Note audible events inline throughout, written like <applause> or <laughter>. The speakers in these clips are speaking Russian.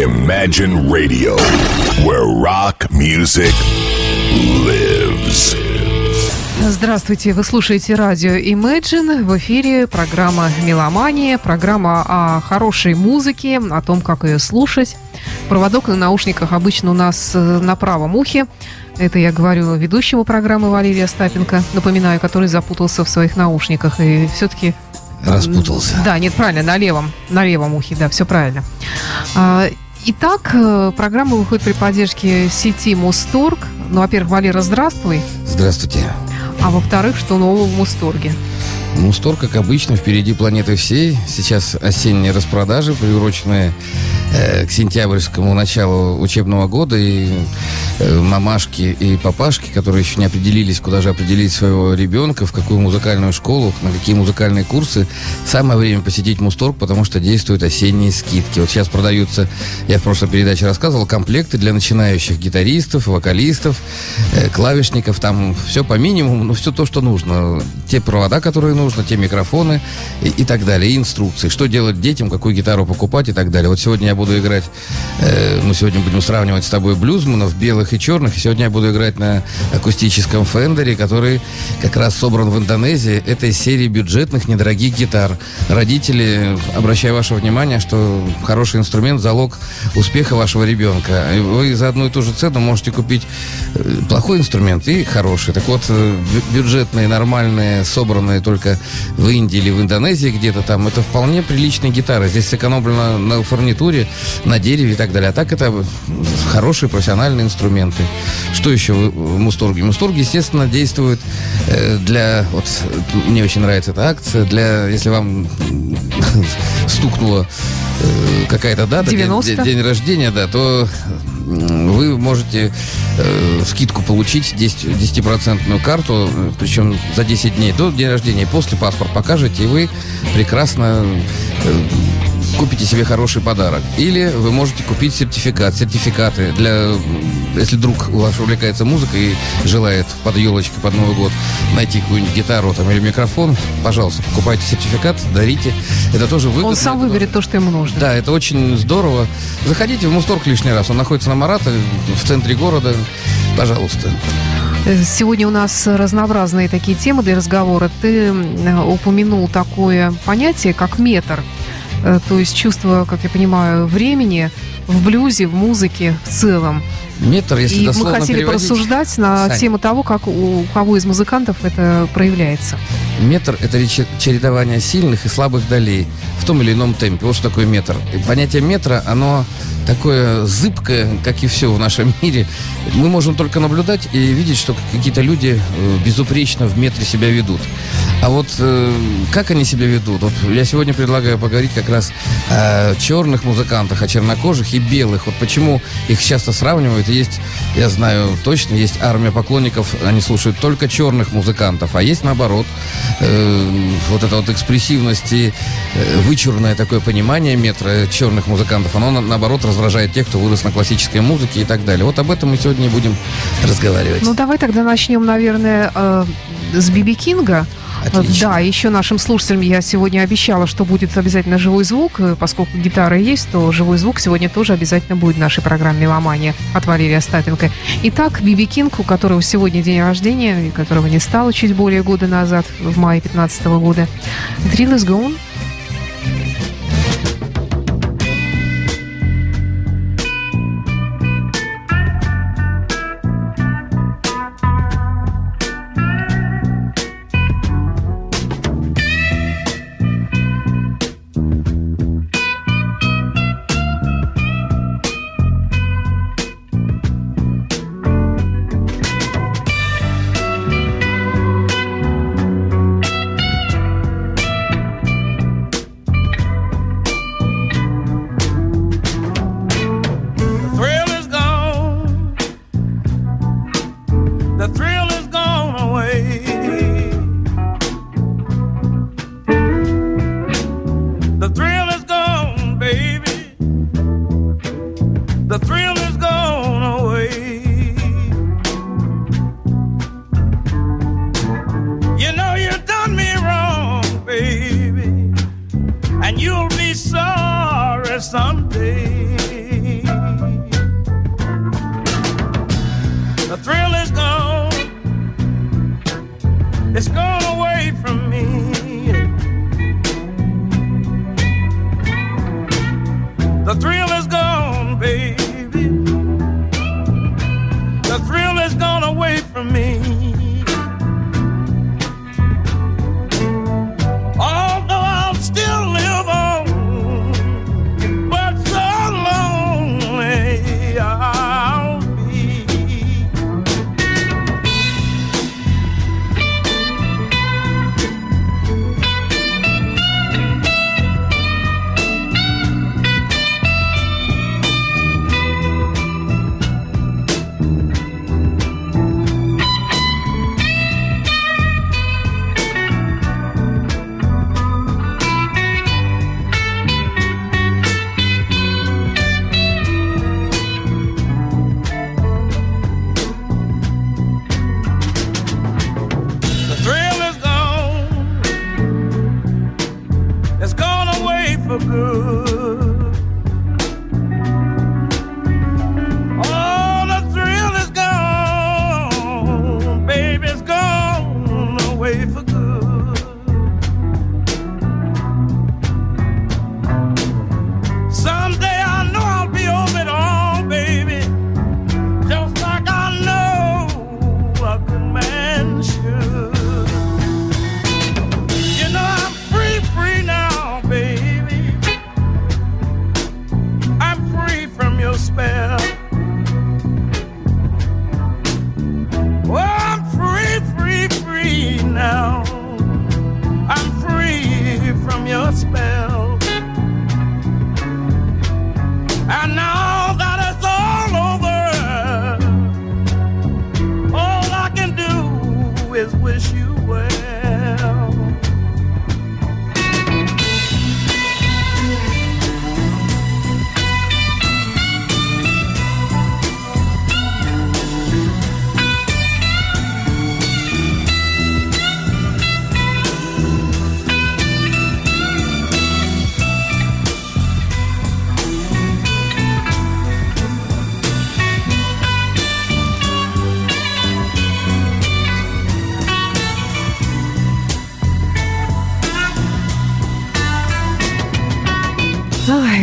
Imagine Radio, where rock music lives. Здравствуйте, вы слушаете радио Imagine. В эфире программа «Меломания», программа о хорошей музыке, о том, как ее слушать. Проводок на наушниках обычно у нас э, на правом ухе. Это я говорю ведущему программы Валерия Остапенко, напоминаю, который запутался в своих наушниках и все-таки Распутался. Да, нет, правильно, на левом, на левом ухе, да, все правильно. Итак, э, программа выходит при поддержке сети Мусторг. Ну, во-первых, Валера, здравствуй. Здравствуйте. А во-вторых, что нового в Мусторге? Мустор, как обычно, впереди планеты всей. Сейчас осенние распродажи, приуроченные э, к сентябрьскому началу учебного года. И э, мамашки и папашки, которые еще не определились, куда же определить своего ребенка, в какую музыкальную школу, на какие музыкальные курсы, самое время посетить Мусторг, потому что действуют осенние скидки. Вот сейчас продаются, я в прошлой передаче рассказывал, комплекты для начинающих гитаристов, вокалистов, э, клавишников. Там все по минимуму, но все то, что нужно. Те провода, которые нужно, те микрофоны и, и так далее, и инструкции, что делать детям, какую гитару покупать и так далее. Вот сегодня я буду играть, э, мы сегодня будем сравнивать с тобой блюзманов, белых и черных, и сегодня я буду играть на акустическом фендере, который как раз собран в Индонезии. Это из серии бюджетных недорогих гитар. Родители, обращаю ваше внимание, что хороший инструмент – залог успеха вашего ребенка. Вы за одну и ту же цену можете купить э, плохой инструмент и хороший. Так вот, э, бю- бюджетные, нормальные, собранные только в Индии или в Индонезии где-то там, это вполне приличные гитары. Здесь сэкономлено на фурнитуре, на дереве и так далее. А так это хорошие профессиональные инструменты. Что еще в Мусторге? Мусторг, естественно, действует э, для... Вот мне очень нравится эта акция. Для... Если вам <laughs> стукнуло э, какая-то дата, день, 90. день- рождения, да, то вы можете э, скидку получить 10, 10% карту, причем за 10 дней до дня рождения. После паспорт покажете, и вы прекрасно э, купите себе хороший подарок. Или вы можете купить сертификат, сертификаты для, если друг ваш увлекается музыкой и желает под елочкой, под Новый год найти какую-нибудь гитару там, или микрофон, пожалуйста, покупайте сертификат, дарите. Это тоже выгодно. Он сам Это выберет то, что ему нужно. да, это очень здорово. Заходите в Мусторг лишний раз. Он находится на Марата, в центре города. Пожалуйста. Э, Сегодня у нас разнообразные такие темы для разговора. Ты м, упомянул такое понятие, как метр. Э, То есть чувство, как я понимаю, времени в блюзе, в музыке в целом. Метр, если И мы хотели переводить, порассуждать на Сань. тему того, как у кого из музыкантов это проявляется. Метр – это чередование сильных и слабых долей в том или ином темпе. Вот что такое метр. И понятие метра, оно такое зыбкое, как и все в нашем <laughs> мире. Мы можем только наблюдать и видеть, что какие-то люди э, безупречно в метре себя ведут. А вот э, как они себя ведут? Вот я сегодня предлагаю поговорить как раз о черных музыкантах, о чернокожих и белых. Вот почему их часто сравнивают. Есть, я знаю точно, есть армия поклонников, они слушают только черных музыкантов, а есть наоборот э, вот эта вот экспрессивность и вычурное такое понимание метра черных музыкантов, оно на- наоборот раздражает тех, кто вырос на классической музыке и так далее. Вот об этом мы сегодня и будем разговаривать. Ну, давай тогда начнем, наверное, э, с Биби Кинга. Отлично. Да, еще нашим слушателям я сегодня обещала, что будет обязательно живой звук. Э, Поскольку гитара есть, то живой звук сегодня тоже обязательно будет в нашей программе «Меломания» от Валерия Остапенко. Итак, Биби Кинг, у которого сегодня день рождения, и которого не стало чуть более года назад, в мае 15 года. «Drill is gone».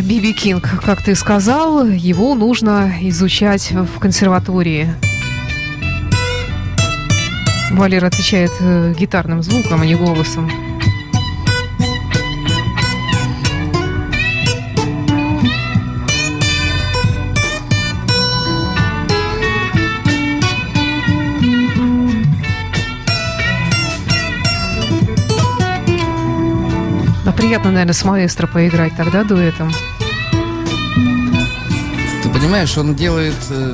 Биби Кинг, как ты сказал, его нужно изучать в консерватории. Валер отвечает э, гитарным звуком, а не голосом. Приятно, наверное, с маэстро поиграть тогда дуэтом. Ты понимаешь, он делает, э,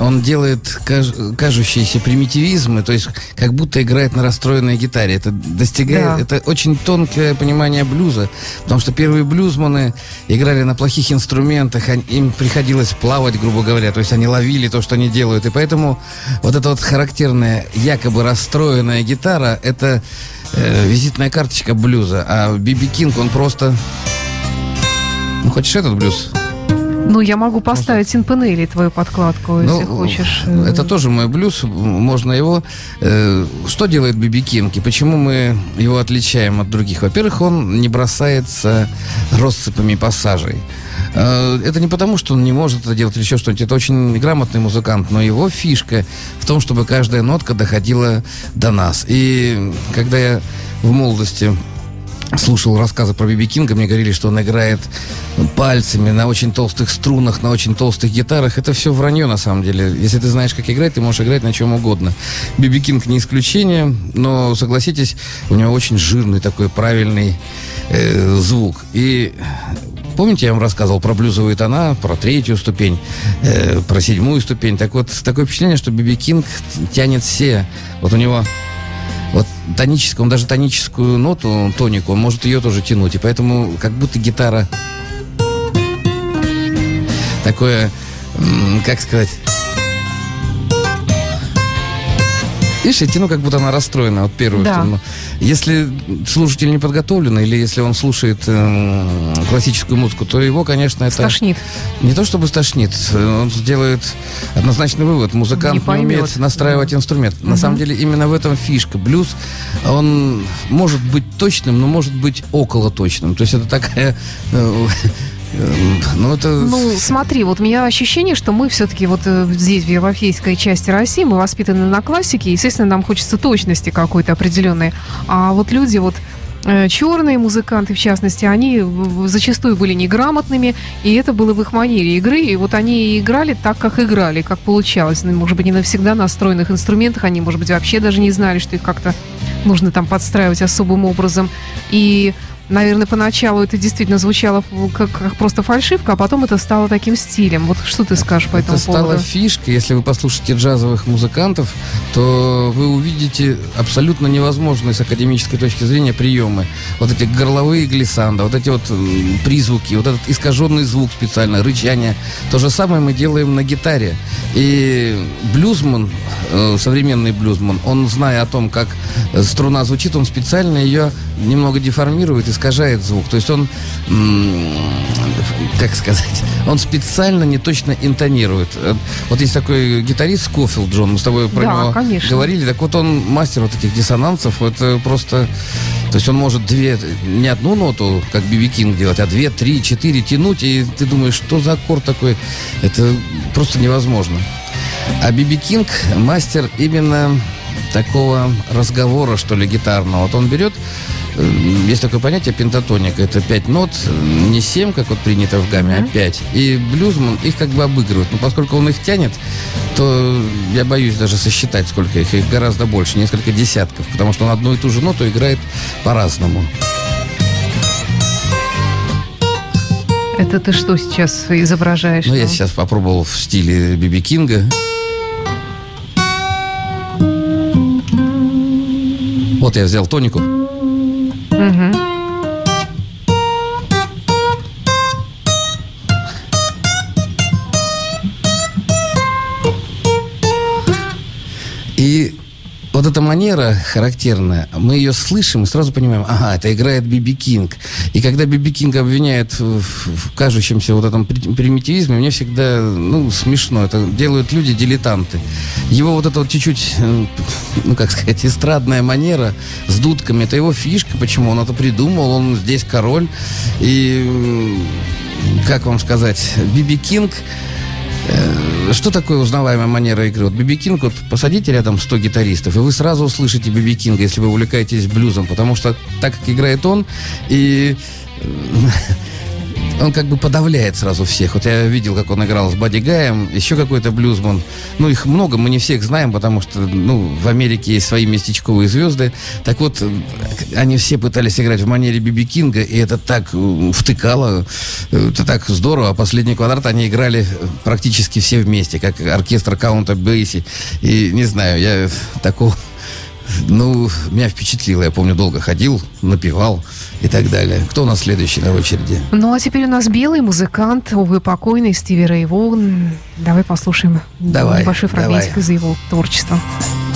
он делает каж- кажущиеся примитивизмы, то есть как будто играет на расстроенной гитаре. Это достигает, Да. это очень тонкое понимание блюза, потому что первые блюзманы играли на плохих инструментах, им приходилось плавать, грубо говоря, то есть они ловили то, что они делают, и поэтому вот эта вот характерная якобы расстроенная гитара, это э, визитная карточка блюза, а Биби Кинг, он просто... Ну, хочешь этот блюз? Ну, я могу поставить Инпанели твою подкладку, если Ну, хочешь. Это тоже мой блюз, можно его... э, что делает Биби Кинг и почему мы его отличаем от других? Во-первых, он не бросается россыпами пассажей. Э, Это не потому, что он не может это делать или еще что-нибудь. Это очень грамотный музыкант, но его фишка в том, чтобы каждая нотка доходила до нас. И когда я в молодости слушал рассказы про Биби Кинга, мне говорили, что он играет пальцами на очень толстых струнах, на очень толстых гитарах. Это все вранье на самом деле. Если ты знаешь, как играть, ты можешь играть на чем угодно. Биби Кинг не исключение, но согласитесь, у него очень жирный такой правильный э, звук. И Помните, я вам рассказывал про блюзовые тона, про третью ступень, э, про седьмую ступень. Так вот, такое впечатление, что Биби Кинг тянет все. Вот у него вот тоническую, он даже тоническую ноту, тонику, он может ее тоже тянуть. И поэтому как будто гитара такое, как сказать... Видишь, тяну, как будто она расстроена, вот первую Да. Если слушатель не подготовлен, или если он слушает эм, классическую музыку, то его, конечно, это... Стошнит. Не то чтобы стошнит, э, он сделает однозначный вывод. Музыкант Не не, умеет настраивать инструмент. На Мгм. самом деле именно в этом фишка. Блюз, он может быть точным, но может быть около точным. То есть это такая, э, э, ну, Ну, это... Ну, смотри, вот у меня ощущение, что мы все-таки вот э, здесь, в европейской части России, мы воспитаны на классике, естественно, нам хочется точности какой-то определенной. А вот люди вот э, черные музыканты, в частности, они зачастую были неграмотными, и это было в их манере игры, и вот они играли так, как играли, как получалось. Ну, может быть, не навсегда на стройных инструментах, они, может быть, вообще даже не знали, что их как-то нужно там подстраивать особым образом. И Наверное, поначалу это действительно звучало как, как просто фальшивка, а потом это стало таким стилем. Вот что ты скажешь по этому Это стало поводу? фишкой. Если вы послушаете джазовых музыкантов, то вы увидите абсолютно невозможные с академической точки зрения приемы. Вот эти горловые глиссанда, вот эти вот призвуки, вот этот искаженный звук специально, рычание. То же самое мы делаем на гитаре. И блюзман, э, современный блюзман, он, зная о том, как э, струна звучит, он специально ее немного деформирует, искажает звук. То есть он, как сказать, <laughs> он специально не точно интонирует. Вот есть такой гитарист Скофилд Джон, мы с тобой про Да, него конечно. говорили. Так вот он мастер вот таких диссонансов. Это просто... То есть он может две, не одну ноту, как Биби Кинг делать, а две, три, четыре тянуть, и ты думаешь, что за аккорд такой? Это просто невозможно. А Биби Кинг мастер именно такого разговора, что ли, гитарного. Вот он берет, есть такое понятие пентатоника, это пять нот, э, не семь, как вот принято в гамме, а пять. И блюзман их как бы обыгрывает. Но поскольку он их тянет, то я боюсь даже сосчитать, сколько их. Их гораздо больше, несколько десятков, потому что он одну и ту же ноту играет по-разному. Это ты что сейчас изображаешь? Ну, я нам? сейчас попробовал в стиле Биби Кинга. Вот я взял тонику. Mm-hmm. Манера характерная, мы ее слышим и сразу понимаем, ага, это играет Би Би Кинг. И когда Би Би Кинг обвиняет в, в кажущемся вот этом при- примитивизме, мне всегда, ну, смешно. Это делают люди-дилетанты. Его вот эта вот чуть-чуть, э, ну, как сказать, эстрадная манера с дудками, это его фишка, почему он это придумал, он здесь король. И, как вам сказать, Би Би Кинг... Э, Что такое узнаваемая манера игры? Вот Биби Кинг, вот посадите рядом 100 гитаристов, и вы сразу услышите Биби Кинга, если вы увлекаетесь блюзом, потому что так как играет он, и э, он как бы подавляет сразу всех. Вот я видел, как он играл с Бадди Гаем, еще какой-то блюзман. Ну, их много, мы не всех знаем, потому что, ну, в Америке есть свои местечковые звезды. Так вот, они все пытались играть в манере Биби Кинга, и это так э, втыкало, это так здорово. А последний квадрат они играли практически все вместе, как оркестр Каунта Бейси. И не знаю, я такого ну, меня впечатлило. Я помню, долго ходил, напевал и так далее. Кто у нас следующий на очереди? Ну, а теперь у нас белый музыкант, увы, покойный Стиви Рэй Воган. Давай послушаем Давай, небольшой фрагментик давай. из его творчества. Well,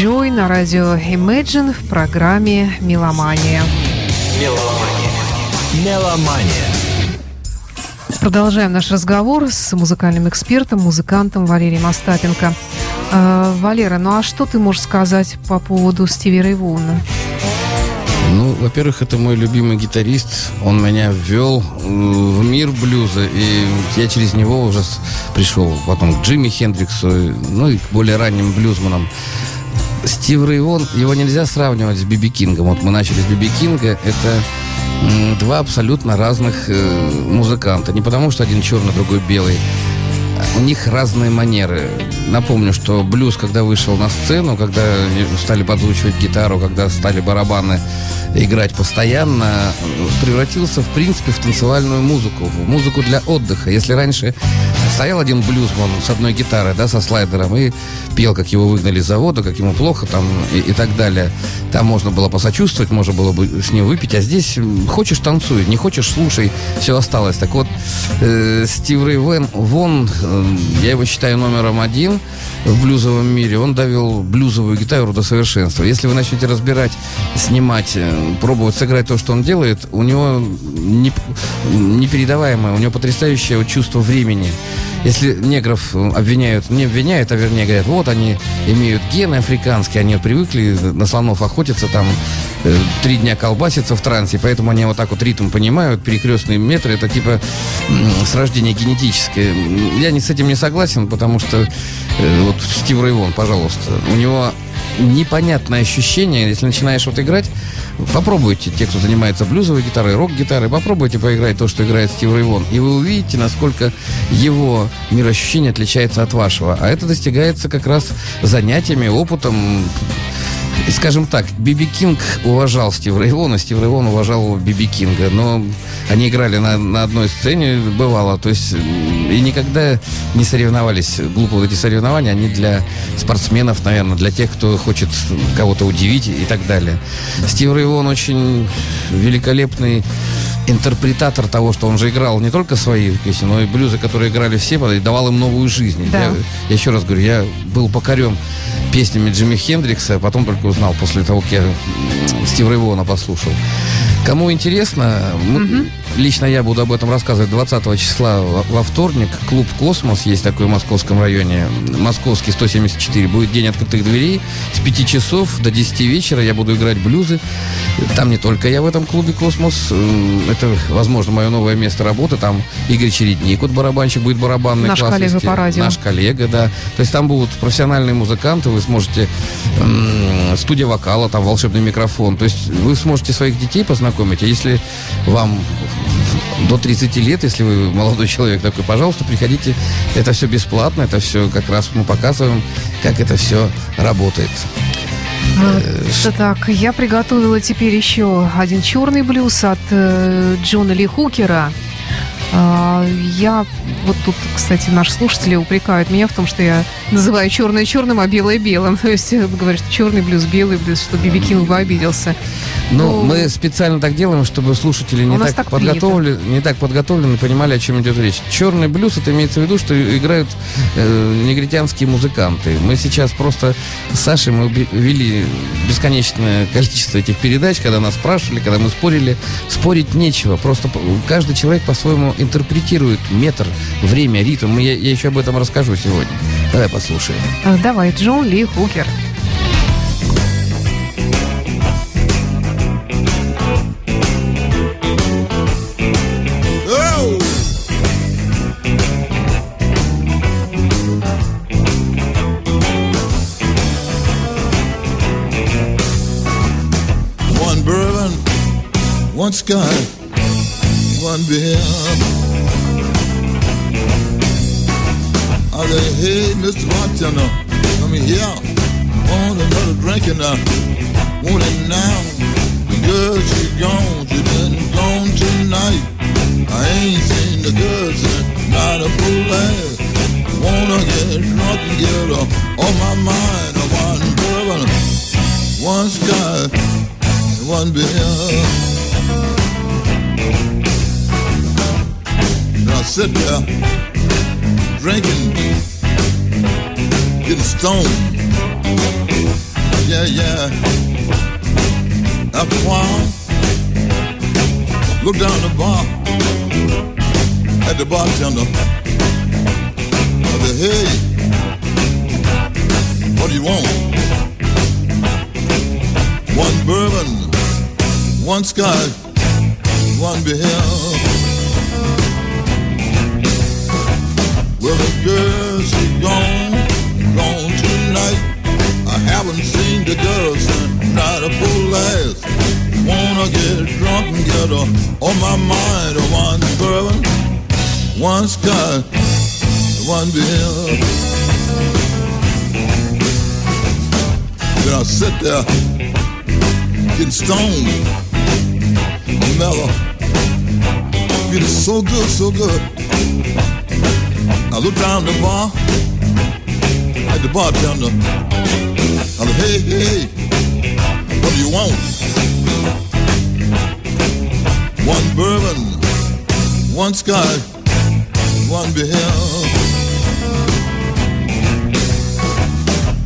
Joy на радио Imagine в программе «Меломания». Меломания. Продолжаем наш разговор с музыкальным экспертом, музыкантом Валерием Остапенко. Э, Валера, ну а что ты можешь сказать по поводу Стиви Рэй Вона? Ну, во-первых, это мой любимый гитарист. Он меня ввел в мир блюза, и я через него уже пришел потом к Джимми Хендриксу, ну и к более ранним блюзманам. Стив Рэй Вон, его нельзя сравнивать с Биби Кингом. Вот мы начали с Биби Кинга. Это два абсолютно разных э, музыканта. Не потому, что один черный, другой белый. У них разные манеры. Напомню, что блюз, когда вышел на сцену, когда стали подзвучивать гитару, когда стали барабаны играть постоянно, превратился, в принципе, в танцевальную музыку, в музыку для отдыха. Если раньше стоял один блюзман с одной гитарой, да, со слайдером, и пел, как его выгнали с завода, как ему плохо там и, и так далее. Там можно было посочувствовать, можно было бы с ним выпить, а здесь хочешь танцуй, не хочешь слушай, все осталось. Так вот, э, Стив Рэй Вен, Вон, э, я его считаю номером один в блюзовом мире, он довел блюзовую гитару до совершенства. Если вы начнете разбирать, снимать, э, пробовать сыграть то, что он делает, у него не- непередаваемое, у него потрясающее чувство времени. Если негров э, обвиняют, не обвиняют, а вернее говорят, вот они имеют гены африканские, они привыкли на слонов охотиться, там три дня колбаситься в трансе, поэтому они вот так вот ритм понимают, перекрестные метры, это типа с рождения генетическое. Я не с этим не согласен, потому что э, вот Стив Рэй Вон, пожалуйста, у него непонятное ощущение, если начинаешь вот играть, попробуйте, те, кто занимается блюзовой гитарой, рок-гитарой, попробуйте поиграть то, что играет Стив Рэй Вон, и вы увидите, насколько его мироощущение отличается от вашего. А это достигается как раз занятиями, опытом, и, скажем так, Биби Кинг уважал Стив Рейвона, Стив Рейвон уважал Биби Кинга, но они играли на, на одной сцене, бывало, то есть и никогда не соревновались. Глупо вот эти соревнования, они для спортсменов, наверное, для тех, кто хочет кого-то удивить и так далее. Стив Рейвон очень великолепный интерпретатор того, что он же играл не только свои песни, но и блюзы, которые играли все, и давал им новую жизнь. Да. Я, я еще раз говорю, я был покорен песнями Джимми Хендрикса, а потом только узнал после того, как я м, Стив Рейвона послушал. Кому интересно, мы- лично я буду об этом рассказывать 20 числа во, вторник. Клуб «Космос» есть такой в московском районе. Московский 174. Будет день открытых дверей. С 5 часов до 10 вечера я буду играть блюзы. Там не только я в этом клубе «Космос». Это, возможно, мое новое место работы. Там Игорь Чередник, вот барабанщик, будет барабанный Наш класс коллега вести. по радио. Наш коллега, да. То есть там будут профессиональные музыканты, вы сможете студия вокала, там волшебный микрофон. То есть вы сможете своих детей познакомить. А если вам до 30 лет, если вы молодой человек такой, пожалуйста, приходите. Это все бесплатно, это все как раз мы показываем, как это все работает. Это так, я приготовила теперь еще один черный блюз от э, Джона Ли Хукера. А, я, вот тут, кстати, наши слушатели упрекают меня в том, что я называю черное черным, а белое белым. То есть э, говорят, что черный блюз, белый блюз, что Биби Кинг бы обиделся. Ну, Ну, мы специально так делаем, чтобы слушатели не так, так подготовлены, не так подготовлены, понимали, о чем идет речь. Черный блюз, это имеется в виду, что играют э, негритянские музыканты. Мы сейчас просто с Сашей мы вели бесконечное количество этих передач, когда нас спрашивали, когда мы спорили. Спорить нечего, просто каждый человек по-своему интерпретирует метр, время, ритм. Я, я еще об этом расскажу сегодня. Давай послушаем. Э, Давай, Джон Ли Хукер. Oh! One bourbon, one scotch, one beer. Howdy, hey, Mr. Bartender, I'm here. Want another drink and I want it now. The Girl, she gone, she been gone tonight. I ain't seen the girl since not a full ass. Wanna get drunk and get up on my mind. I want bourbon, one sky, and one beer. And I sit there drinking, getting stoned. Yeah, yeah. After a while, look down the bar at the bartender. I said, hey, what do you want? One bourbon, one scotch, one beer. Well, the girl, she gone, gone tonight. I haven't seen the girl since night of full last. Wanna get drunk and get her on my mind. One bourbon, one scotch, one beer. Then I sit there, getting stoned, mellow, feeling so good, so good. I look down the bar at the bartender. I said, hey, hey, what do you want? One bourbon, one scotch, one beer.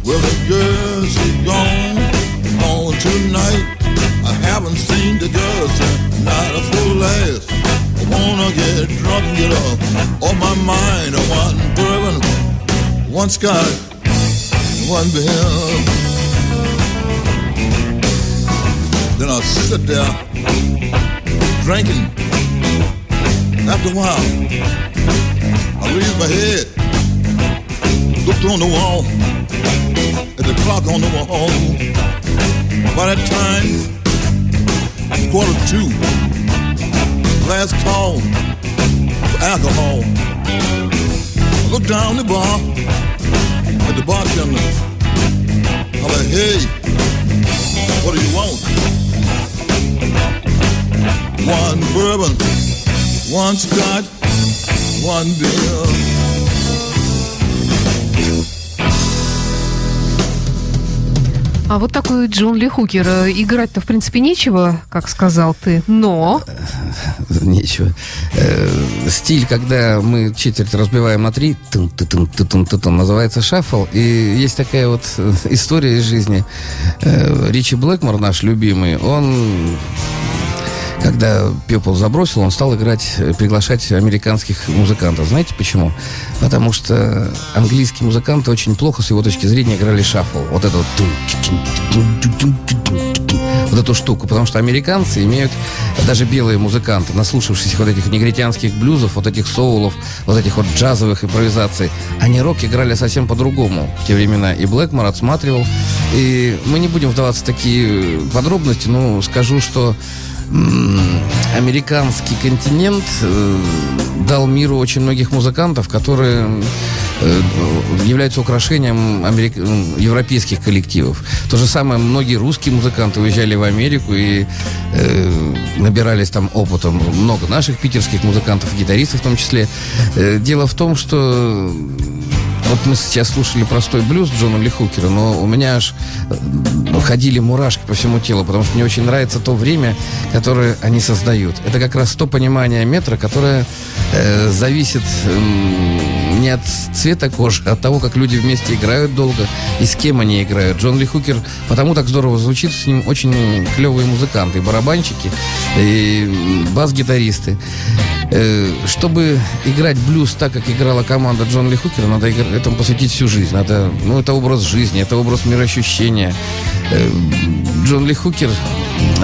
Well, the girl, she gone, gone tonight. I haven't seen the girl since not a full last. I wanna get drunk and get up on my mind. One bourbon, one scotch, one beer. Then I'll sit there drinking. After a while, I raised my head, looked on the wall, at the clock on the wall. By that time, quarter two, last call for alcohol. I looked down the bar at the bartender. I'm like, hey, what do you want? One bourbon, one scotch, one beer. А вот такой Джон Ли Хукер. Э, Играть-то, в принципе, нечего, как сказал ты, но... Нечего. Э, стиль, когда мы четверть разбиваем на три, тун -тун -тун -тун -тун -тун, называется шаффл. И есть такая вот э, история из жизни. Э, Ричи Блэкмор, наш любимый, он когда Пепл забросил, он стал играть, э, приглашать американских музыкантов. Знаете почему? Потому что английские музыканты очень плохо, с его точки зрения, играли шаффл. Вот это вот вот эту штуку, потому что американцы имеют, даже белые музыканты, наслушавшись вот этих негритянских блюзов, вот этих соулов, вот этих вот джазовых импровизаций, они рок играли совсем по-другому в те времена. И Блэкмор отсматривал. И мы не будем вдаваться в такие подробности, но скажу, что американский континент э, дал миру очень многих музыкантов, которые э, являются украшением америк- европейских коллективов. То же самое многие русские музыканты уезжали в Америку и э, набирались там опытом. Много наших питерских музыкантов, гитаристов в том числе. Э, дело в том, что вот мы сейчас слушали простой блюз Джона Ли Хукера, но у меня аж э, ходили мурашки по всему телу, потому что мне очень нравится то время, которое они создают. Это как раз то понимание метра, которое э, зависит м, не от цвета кожи, а от того, как люди вместе играют долго и с кем они играют. Джон Ли Хукер потому так здорово звучит, с ним очень клевые музыканты, барабанщики, и бас-гитаристы. Э, чтобы играть блюз так, как играла команда Джон Ли Хукера, надо этому посвятить всю жизнь. Надо, ну, это образ жизни, это образ мироощущения. Э, Джон Ли Хукер,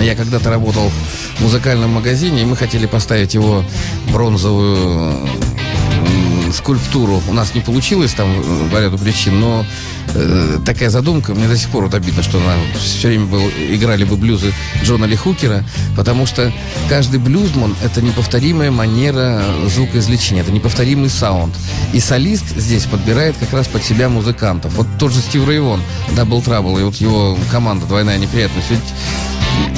я когда-то работал в музыкальном магазине, и мы хотели поставить его бронзовую скульптуру. У нас не получилось там э, по ряду причин, но э, такая задумка, мне до сих пор вот обидно, что нам все время был, играли бы блюзы Джона Ли Хукера, потому что каждый блюзман — это неповторимая манера звукоизвлечения, это неповторимый саунд. И солист здесь подбирает как раз под себя музыкантов. Вот тот же Стив Рейвон, Double Trouble, и вот его команда «Двойная неприятность». Ведь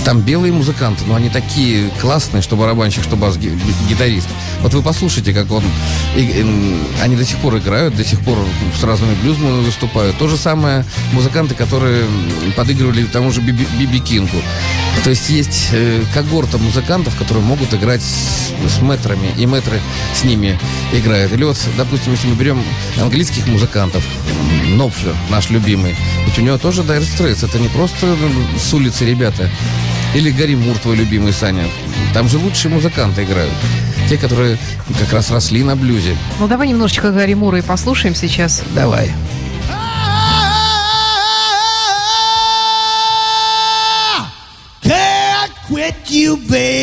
там белые музыканты, но они такие классные, что барабанщик, что бас-гитарист. Вот вы послушайте, как он... И, и, они до сих пор играют, до сих пор с разными блюзмами выступают. То же самое музыканты, которые подыгрывали тому же Биби, Биби Кингу. То есть есть э, когорта музыкантов, которые могут играть с, с мэтрами, и мэтры с ними играют. Или вот, допустим, если мы берем английских музыкантов, Нопфлер, наш любимый, ведь у него тоже Dire Straits. Это не просто с улицы ребята. Или Гарри Мур, твой любимый, Саня. Там же лучшие музыканты играют. Те, которые как раз росли на блюзе. Ну, давай немножечко Гарри Мура и послушаем сейчас. Давай. Can't quit you, baby.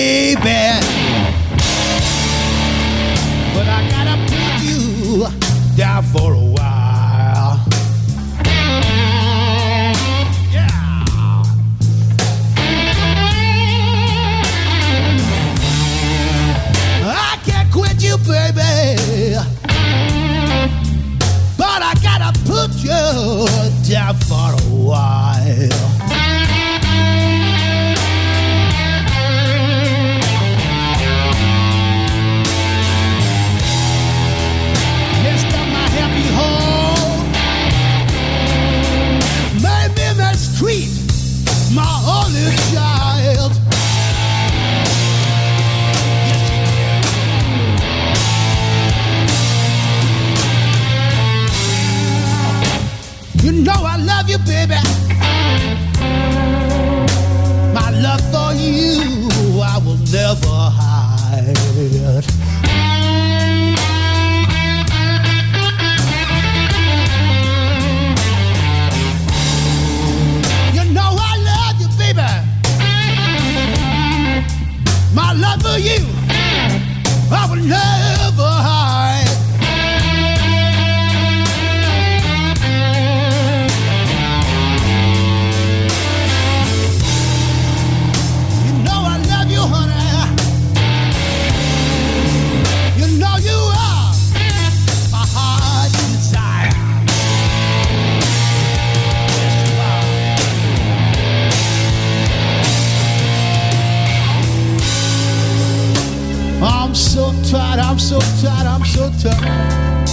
I'm so tired, I'm so tired, I'm so tired.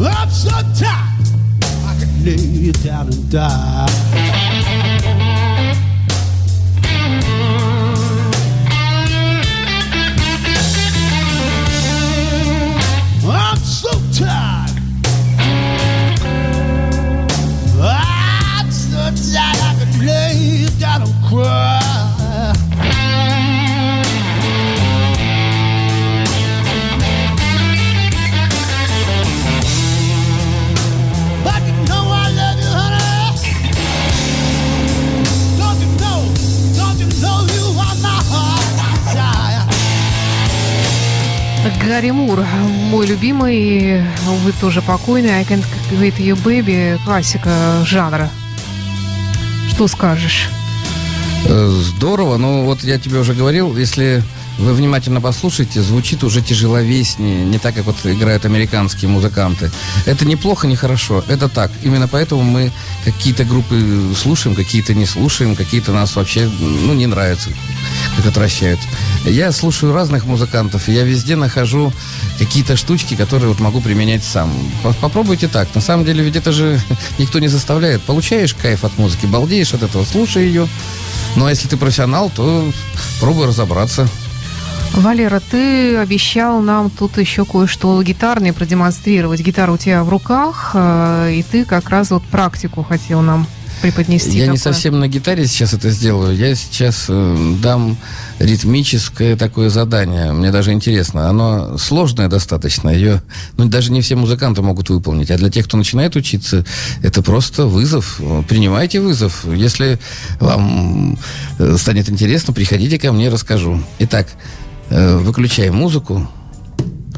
I'm so tired. I could lay you down and die. I'm so tired. I'm so tired. I could lay you down and cry. Гарри Мур, мой любимый, увы, тоже покойный. I Can't Wait You Baby, классика жанра. Что скажешь? Э, Здорово, но вот я тебе уже говорил, если вы внимательно послушаете, звучит уже тяжеловеснее, не так, как вот играют американские музыканты. Это неплохо, не хорошо, это так. Именно поэтому мы какие-то группы слушаем, какие-то не слушаем, какие-то нас вообще, ну, не нравятся, как отвращают. Я слушаю разных музыкантов, и я везде нахожу какие-то штучки, которые вот могу применять сам. По- Попробуйте так. На самом деле ведь это же <laughs> никто не заставляет. Получаешь кайф от музыки, балдеешь от этого, слушай ее. Ну, а если ты профессионал, то пробуй разобраться. Валера, ты обещал нам тут еще кое-что гитарное продемонстрировать. Гитара у тебя в руках, э, и ты как раз вот практику хотел нам преподнести. Я не такое. совсем на гитаре сейчас это сделаю. Я сейчас э, дам ритмическое такое задание. Мне даже интересно. Оно сложное достаточно. Ее ну, даже не все музыканты могут выполнить. А для тех, кто начинает учиться, это просто вызов. Принимайте вызов. Если вам э, станет интересно, приходите ко мне, расскажу. Итак, выключай музыку.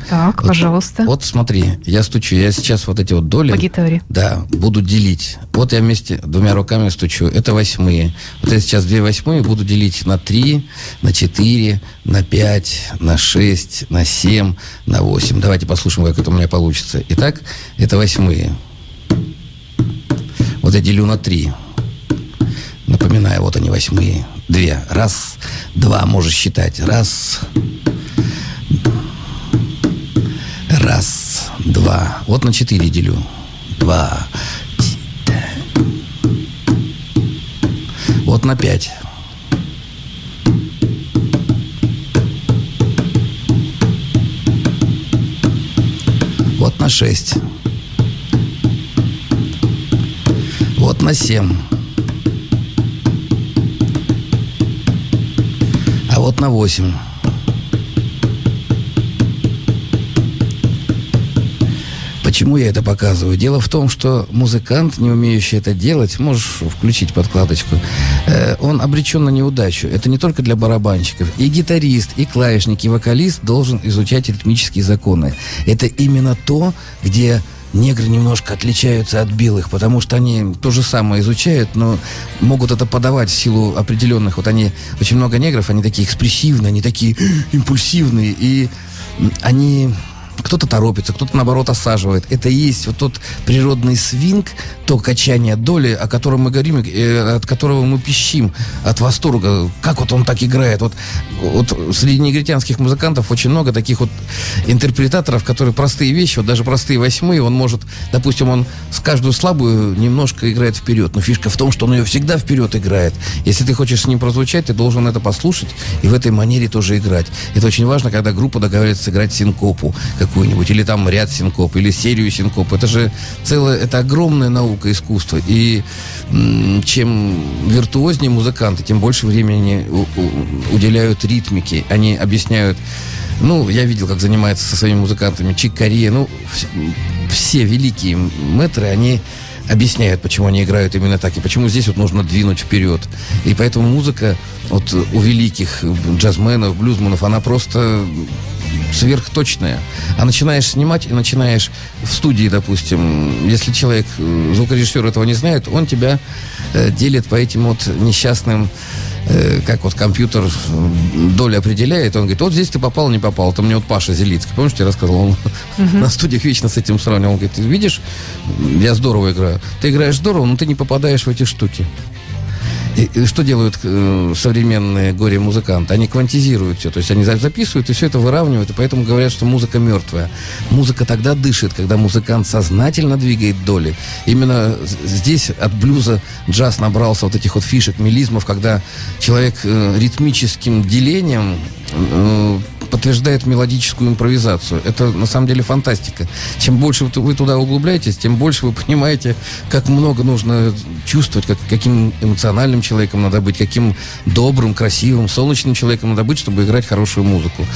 Так, Вот- пожалуйста. Вот смотри, я стучу. Я сейчас вот эти вот доли... По гитаре. Да, буду делить. Вот я вместе двумя руками стучу. Это восьмые. Вот я сейчас две восьмые буду делить на три, на четыре, на пять, на шесть, на семь, на восемь. Давайте послушаем, как это у меня получится. Итак, это восьмые. Вот я делю на три. Напоминаю. Напоминаю, вот они восьмые. Две. Раз, два, можешь считать. Раз, раз, два. Вот на четыре делю. Два. Вот на пять. Вот на шесть. Вот на семь. Вот на восемь. Почему я это показываю? Дело в том, что музыкант, не умеющий это делать, можешь включить подкладочку, э, он обречен на неудачу. Это не только для барабанщиков. И гитарист, и клавишник, и вокалист должен изучать ритмические законы. Это именно то, где негры немножко отличаются от белых, потому что они то же самое изучают, но могут это подавать в силу определенных. Вот они, очень много негров, они такие экспрессивные, они такие импульсивные, и они кто-то торопится, кто-то, наоборот, осаживает. Это и есть вот тот природный свинг, то качание доли, о котором мы говорим, э, от которого мы пищим от восторга. Как вот он так играет? Вот, вот среди негритянских музыкантов очень много таких вот интерпретаторов, которые простые вещи, вот даже простые восьмые, он может, допустим, он с каждую слабую немножко играет вперед. Но фишка в том, что он ее всегда вперед играет. Если ты хочешь с ним прозвучать, ты должен это послушать и в этой манере тоже играть. Это очень важно, когда группа договаривается сыграть синкопу, какую-нибудь, или там ряд синкоп, или серию синкоп. Это же целое, это огромная наука, искусство. И чем виртуознее музыканты, тем больше времени уделяют ритмике. Они объясняют ну, я видел, как занимается со своими музыкантами Чик Корея. Ну, вс- все великие мэтры, они объясняют, почему они играют именно так, и почему здесь вот нужно двинуть вперед. И поэтому музыка вот у великих джазменов, блюзманов, она просто сверхточная. А начинаешь снимать и начинаешь в студии, допустим, если человек, э, звукорежиссер этого не знает, он тебя э, делит по этим вот несчастным э, как вот компьютер э, доли определяет, он говорит, вот здесь ты попал, не попал. Это мне вот Паша Зелицкий, помнишь, я рассказывал, он <laughs> на студиях вечно с этим сравнивал. Он говорит, видишь, я здорово играю. Ты играешь здорово, но ты не попадаешь в эти штуки. И, и что делают э, современные горе-музыканты? Они квантизируют все, то есть они за- записывают и все это выравнивают, и поэтому говорят, что музыка мертвая. Музыка тогда дышит, когда музыкант сознательно двигает доли. Именно здесь от блюза джаз набрался вот этих вот фишек, мелизмов, когда человек э, ритмическим делением э, подтверждает мелодическую импровизацию. Это на самом деле фантастика. Чем больше вы туда углубляетесь, тем больше вы понимаете, как много нужно чувствовать, как, каким эмоциональным человеком надо быть, каким добрым, красивым, солнечным человеком надо быть, чтобы играть хорошую музыку.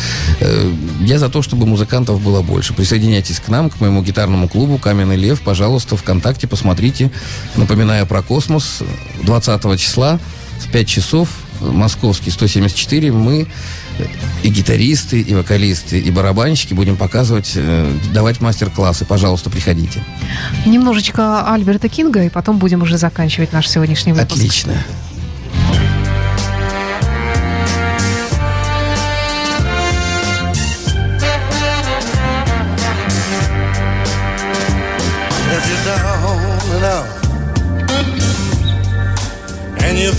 Э, Я за то, чтобы музыкантов было больше. Присоединяйтесь к нам, к моему гитарному клубу «Каменный лев». Пожалуйста, ВКонтакте посмотрите. Напоминаю про космос. 20 числа в 5 часов московский 174 мы и гитаристы, и вокалисты, и барабанщики будем показывать, э, давать мастер-классы. Пожалуйста, приходите. Немножечко Альберта Кинга, и потом будем уже заканчивать наш сегодняшний выпуск. Отлично.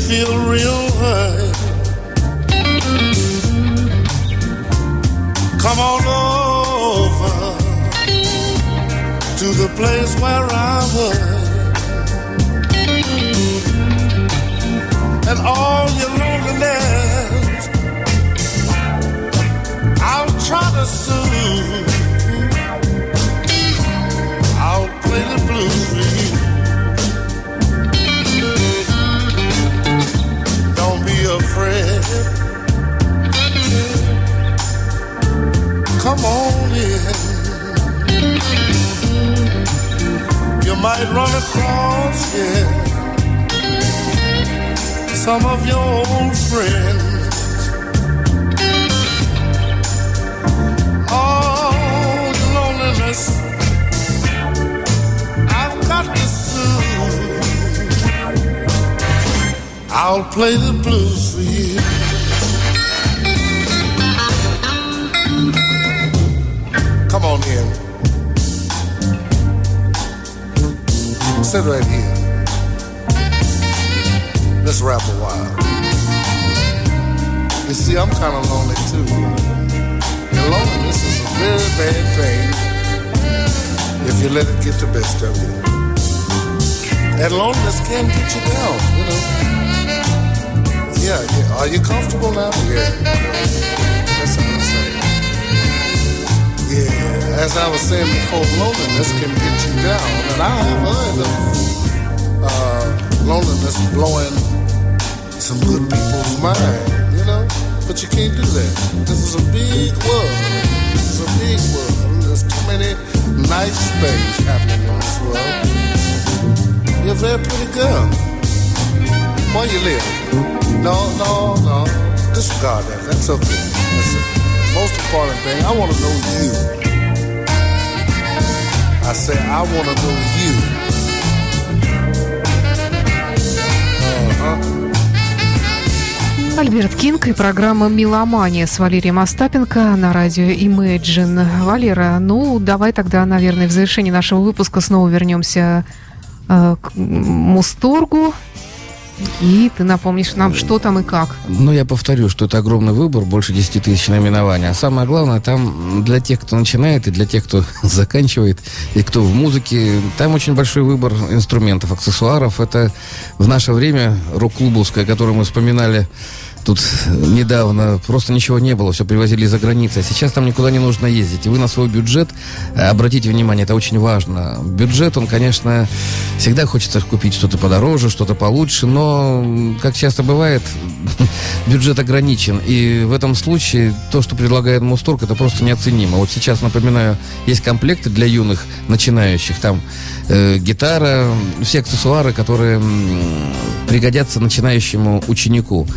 Feel real hurt, come on over to the place where I was. And all your loneliness, I'll try to soothe. I'll play the blues for you. Afraid. Come on in. You might run across, yeah, some of your old friends. Your loneliness. I've got to I'll play the blues for you. Come on in. Sit right here. Let's rap a while. You see, I'm kind of lonely too. And loneliness is a very bad thing if you let it get the best of you. And loneliness can get you down, you know. Yeah, yeah. Are you comfortable now? Yeah. That's what I'm saying. Yeah, as I was saying before, loneliness can get you down. And I have heard of uh, loneliness blowing some good people's mind, you know? But you can't do that. This is a big world. This is a big world. There's too many nice things happening in this world. You're a very pretty girl. Where you live? No, no, no. Disregard that. That's okay. That's the most important thing. I want to know you. I say I want to know you. Uh-huh. Альберт Кинг и программа «Меломания» с Валерием Остапенко на радио Imagine. Валера, ну, давай тогда, наверное, в завершении нашего выпуска снова вернемся э, к Мусторгу. И ты напомнишь нам, что там и как. Ну, я повторю, что это огромный выбор, больше 10 тысяч наименований. А самое главное, там для тех, кто начинает, и для тех, кто <laughs> заканчивает, и кто в музыке, там очень большой выбор инструментов, аксессуаров. Это в наше время рок-клубовское, которое мы вспоминали Тут недавно просто ничего не было, все привозили из-за границы. А сейчас там никуда не нужно ездить. И вы на свой бюджет, э, обратите внимание, это очень важно. Бюджет, он, конечно, всегда хочется купить что-то подороже, что-то получше, но, как часто бывает, <laughs> бюджет ограничен. И в этом случае то, что предлагает Мусторг, это просто неоценимо. Вот сейчас, напоминаю, есть комплекты для юных начинающих. Там э, гитара, все аксессуары, которые пригодятся начинающему ученику.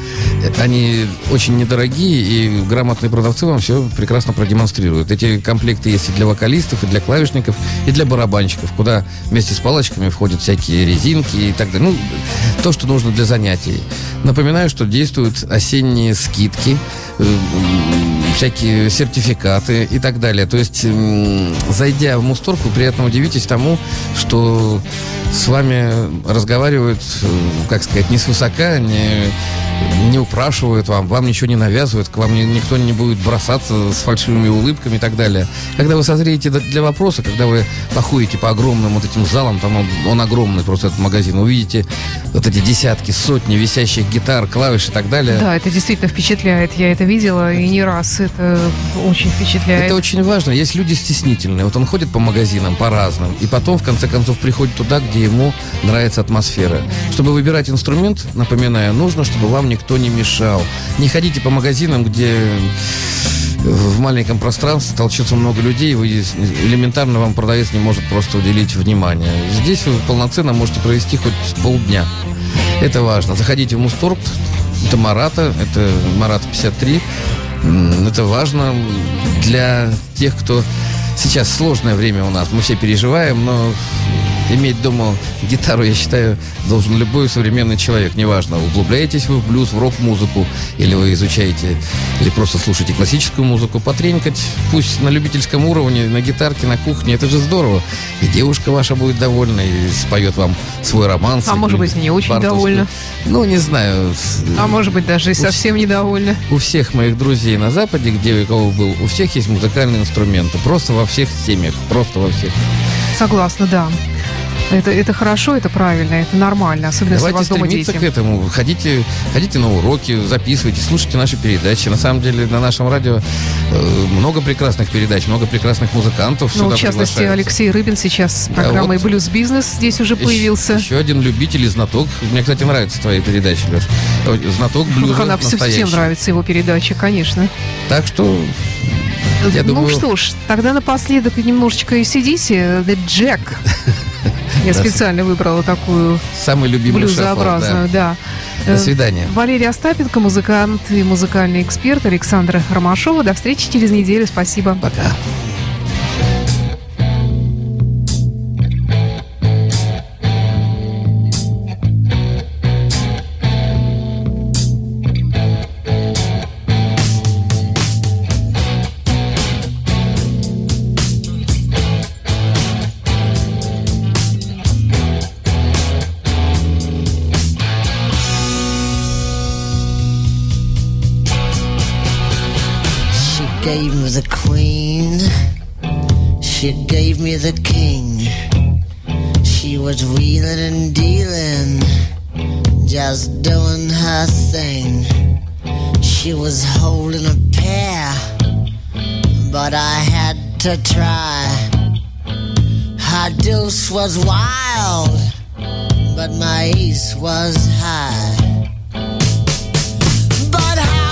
Они очень недорогие, и грамотные продавцы вам все прекрасно продемонстрируют. Эти комплекты есть и для вокалистов, и для клавишников, и для барабанщиков, куда вместе с палочками входят всякие резинки и так далее. Ну, то, что нужно для занятий. Напоминаю, что действуют осенние скидки, э, всякие сертификаты и так далее. То есть, зайдя в Мусторг, вы приятно удивитесь тому, что с вами разговаривают, э, как сказать, не свысока, не, не упрашивают вам, вам ничего не навязывают, к вам ни- никто не будет бросаться с фальшивыми улыбками и так далее. Когда вы созреете для вопроса, когда вы походите по огромным вот этим залам, там он, он огромный просто этот магазин, увидите вот эти десятки, сотни висящих гитар, клавиш и так далее. Да, это действительно впечатляет. Я это видела и не раз. Это очень впечатляет. Это очень важно. Есть люди стеснительные. Вот он ходит по магазинам, по разным, и потом, в конце концов, приходит туда, где ему нравится атмосфера. Чтобы выбирать инструмент, напоминаю, нужно, чтобы вам никто не мешал. Не ходите по магазинам, где в маленьком пространстве толчется много людей, вы элементарно вам продавец не может просто уделить внимание. Здесь вы полноценно можете провести хоть полдня. Это важно. Заходите в Мусторг, это Марата, это Марата 53. Это важно для тех, кто... Сейчас сложное время у нас, мы все переживаем, но иметь дома гитару, я считаю, должен любой современный человек. Неважно, углубляетесь вы в блюз, в рок-музыку, или вы изучаете, или просто слушаете классическую музыку, потренькать, пусть на любительском уровне, на гитарке, на кухне, это же здорово. И девушка ваша будет довольна, и споет вам свой романс. А может быть, не очень довольна. Ну, не знаю. А может быть, даже и совсем недовольна. У всех моих друзей на Западе, где у кого был, у всех есть музыкальные инструменты. Просто во всех семьях. Просто во всех. Согласна, да. Это, это хорошо, это правильно, это нормально, особенно если у Давайте вас дома дети. к этому. Ходите, ходите на уроки, записывайте, слушайте наши передачи. На самом деле на нашем радио э, много прекрасных передач, много прекрасных музыкантов Ну, в частности. Алексей Рыбин сейчас с Да, программой вот. «Блюз Бизнес» здесь уже появился. Еще один любитель и знаток. Мне, кстати, нравятся твои передачи, Леш. Знаток блюза Она всем настоящий. нравится его передача, конечно. Так что Я ну думаю- что ж, тогда напоследок немножечко и сидите. The Jack. Я Да. специально выбрала такую самый любимый блюзообразную, да. До Э, свидания. Валерий Остапенко, музыкант и музыкальный эксперт Александра Ромашова. До встречи через неделю. Спасибо. Пока. to try. Her deuce was wild, but my ace was high. But how?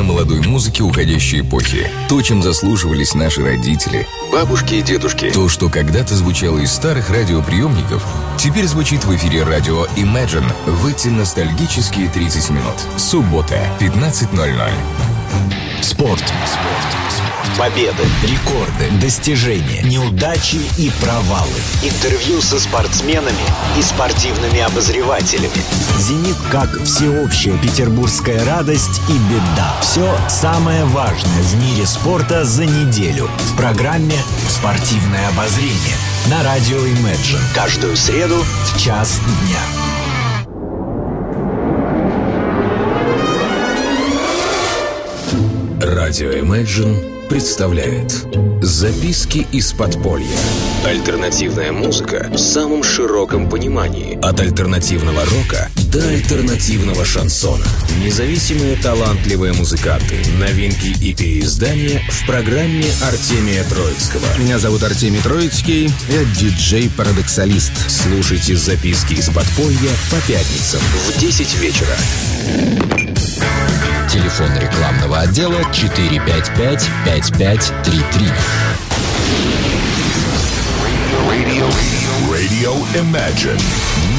Вечно молодой музыки уходящей эпохи. То, чем заслуживались наши родители, бабушки и дедушки. То, что когда-то звучало из старых радиоприемников, теперь звучит в эфире радио Imagine в эти ностальгические 30 минут. Суббота, 15.00. Спорт. Спорт. Спорт. Победы, рекорды, достижения, неудачи и провалы. Интервью со спортсменами и спортивными обозревателями. «Зенит» как всеобщая петербургская радость и беда. Все самое важное в мире спорта за неделю. В программе «Спортивное обозрение» на радио Imagine. Каждую среду в час дня. Радио Imagine представляет Записки из подполья. Альтернативная музыка в самом широком понимании. От альтернативного рока до альтернативного шансона. Независимые талантливые музыканты. Новинки и переиздания в программе Артемия Троицкого. Меня зовут Артемий Троицкий, я диджей-парадоксалист. Слушайте записки из подполья по пятницам в 10 вечера. Телефон рекламного отдела 455-5533. Radio Imagine.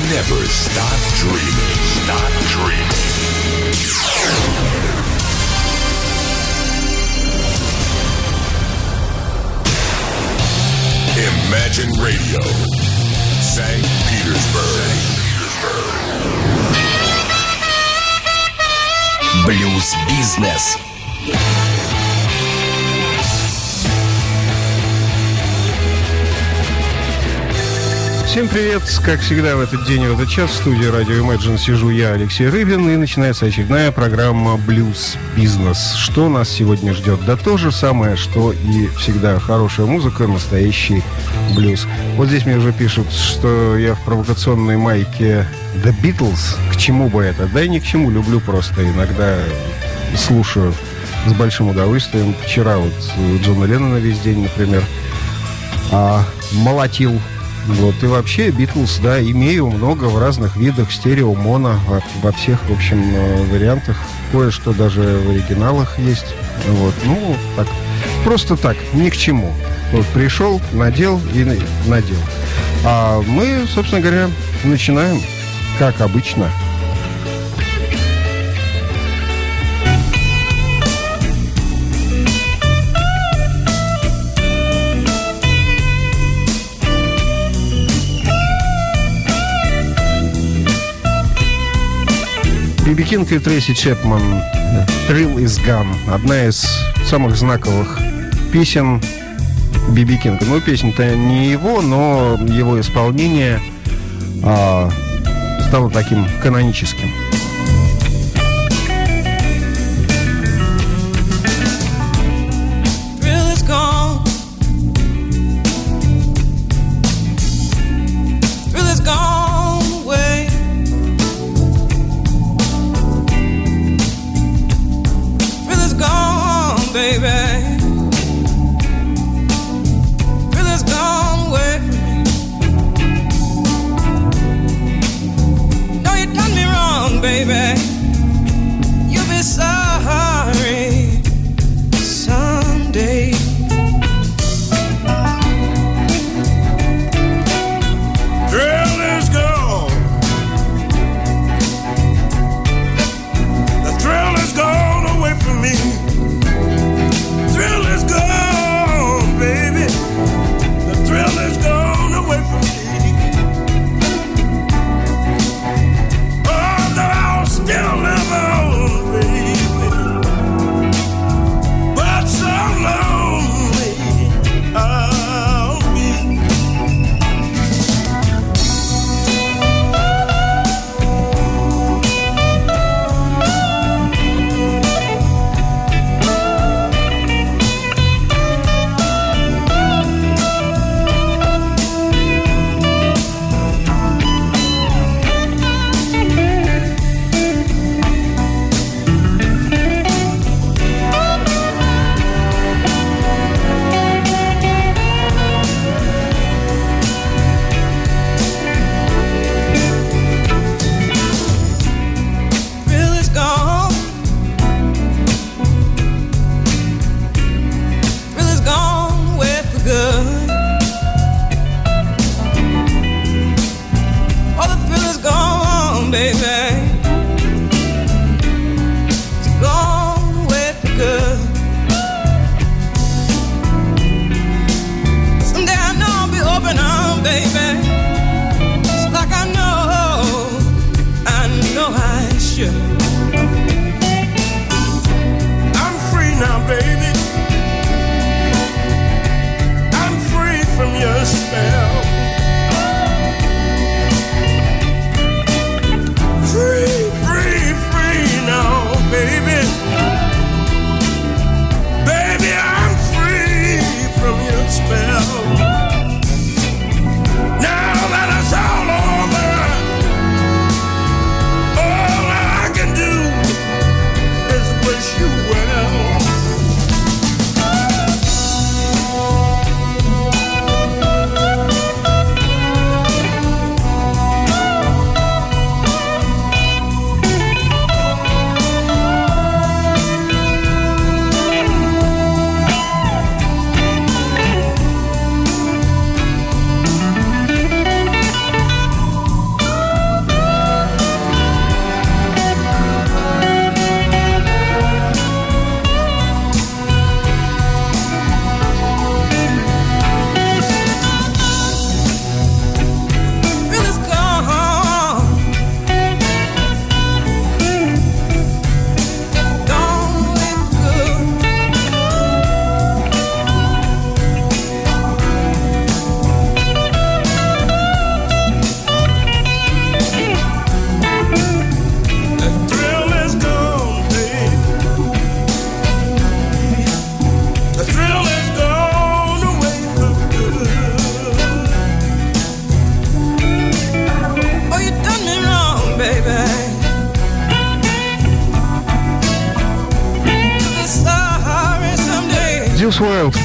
Never stop dreaming. Stop dreaming. Imagine Radio. St. Petersburg. Блюз-бизнес. Всем привет! Как всегда в этот день и в этот час в студии радио Imagine сижу я, Алексей Рыбин, и начинается очередная программа «Блюз Бизнес». Что нас сегодня ждет? Да то же самое, что и всегда. Хорошая музыка, настоящий блюз. Вот здесь мне уже пишут, что я в провокационной майке The Beatles. К чему бы это? Да и ни к чему, люблю просто. Иногда слушаю с большим удовольствием. Вчера вот Джона Леннона весь день, например, а, молотил вот, и вообще Битлз, да, имею много в разных видах стерео, моно, во, во всех, в общем, э, вариантах. Кое-что даже в оригиналах есть. Вот, ну, так, просто так, ни к чему. Вот пришел, надел и на- надел. А мы, собственно говоря, начинаем, как обычно. Биби Кинг и Трейси Чепман «Thrill is Gone» Одна из самых знаковых песен Биби Кинга. Ну, песня-то не его, но его исполнение а, стало таким каноническим.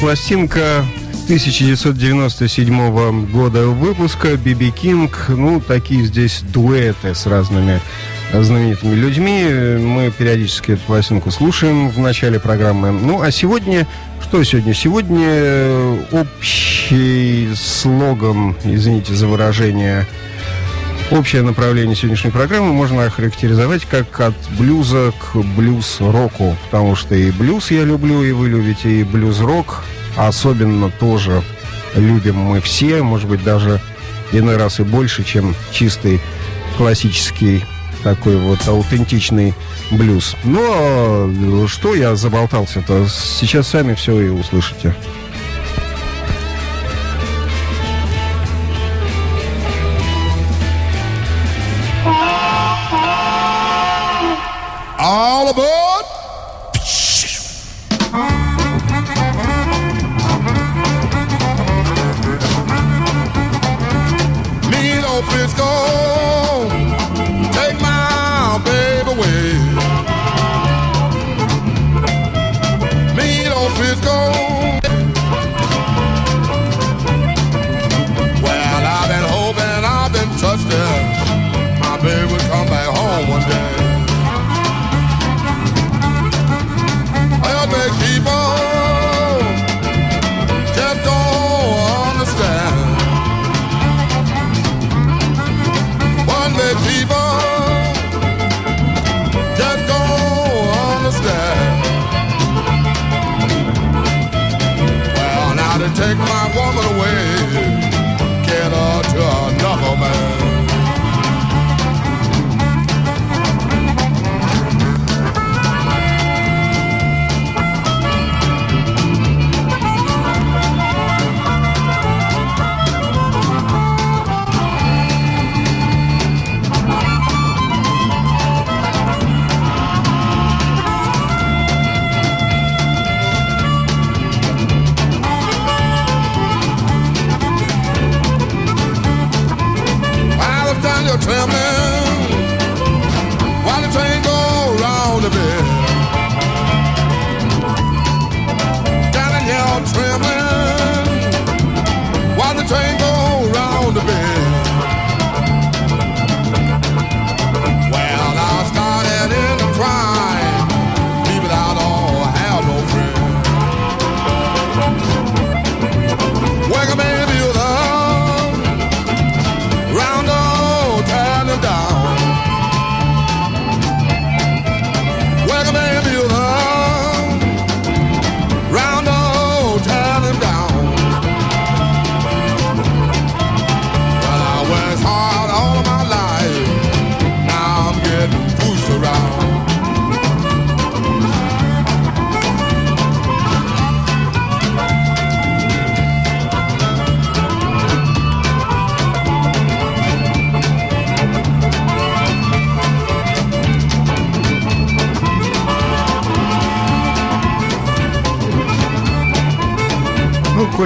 Пластинка 1997 года выпуска, Биби Кинг, ну, такие здесь дуэты с разными знаменитыми людьми. Мы периодически эту пластинку слушаем в начале программы. Ну, а сегодня, что сегодня? Сегодня общий слоган, извините за выражение, Общее направление сегодняшней программы можно охарактеризовать как от блюза к блюз-року, потому что и блюз я люблю, и вы любите, и блюз-рок особенно тоже любим мы все, может быть, даже иной раз и больше, чем чистый классический такой вот аутентичный блюз. Но что я заболтался-то? Сейчас сами все и услышите. All aboard!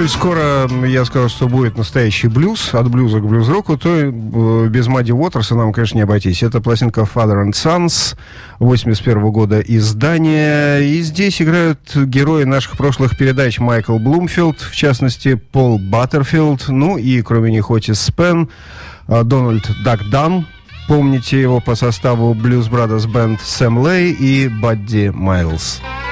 Коль скоро я сказал, что будет настоящий блюз, от блюза к блюз-року, то э, без Мадди Уотерса нам, конечно, не обойтись. Это пластинка Father and Sons 81 года издания. И здесь играют герои наших прошлых передач Майкл Блумфилд, в частности, Пол Баттерфилд, ну и, кроме них, Отис Спен, э, Дональд Дакдан, Помните его по составу Blues Brothers Band Сэм Лей и Бадди Майлз. She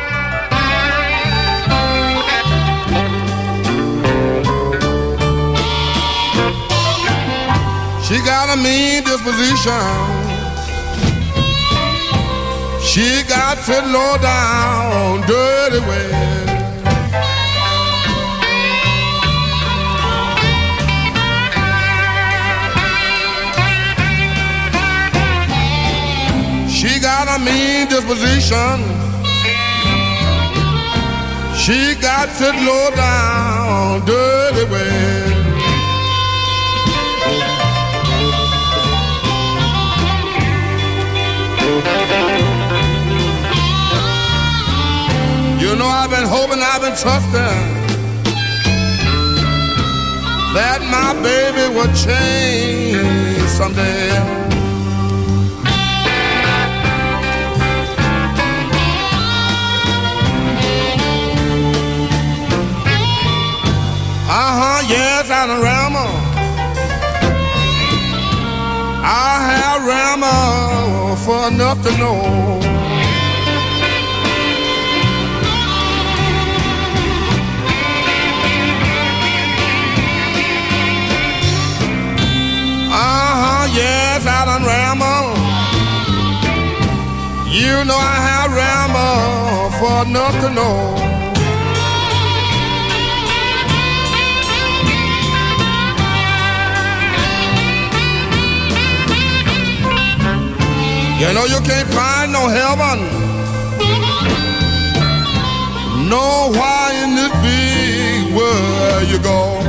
mean disposition. She got to low down, dirty way. She got a mean disposition. She got to low down, dirty way. I've been hoping, I've been trusting that my baby would change someday. Uh huh, yes, I done ramble. I have ramble for enough to know. For enough to. You know you can't find no heaven. Nowhere in this big world you go.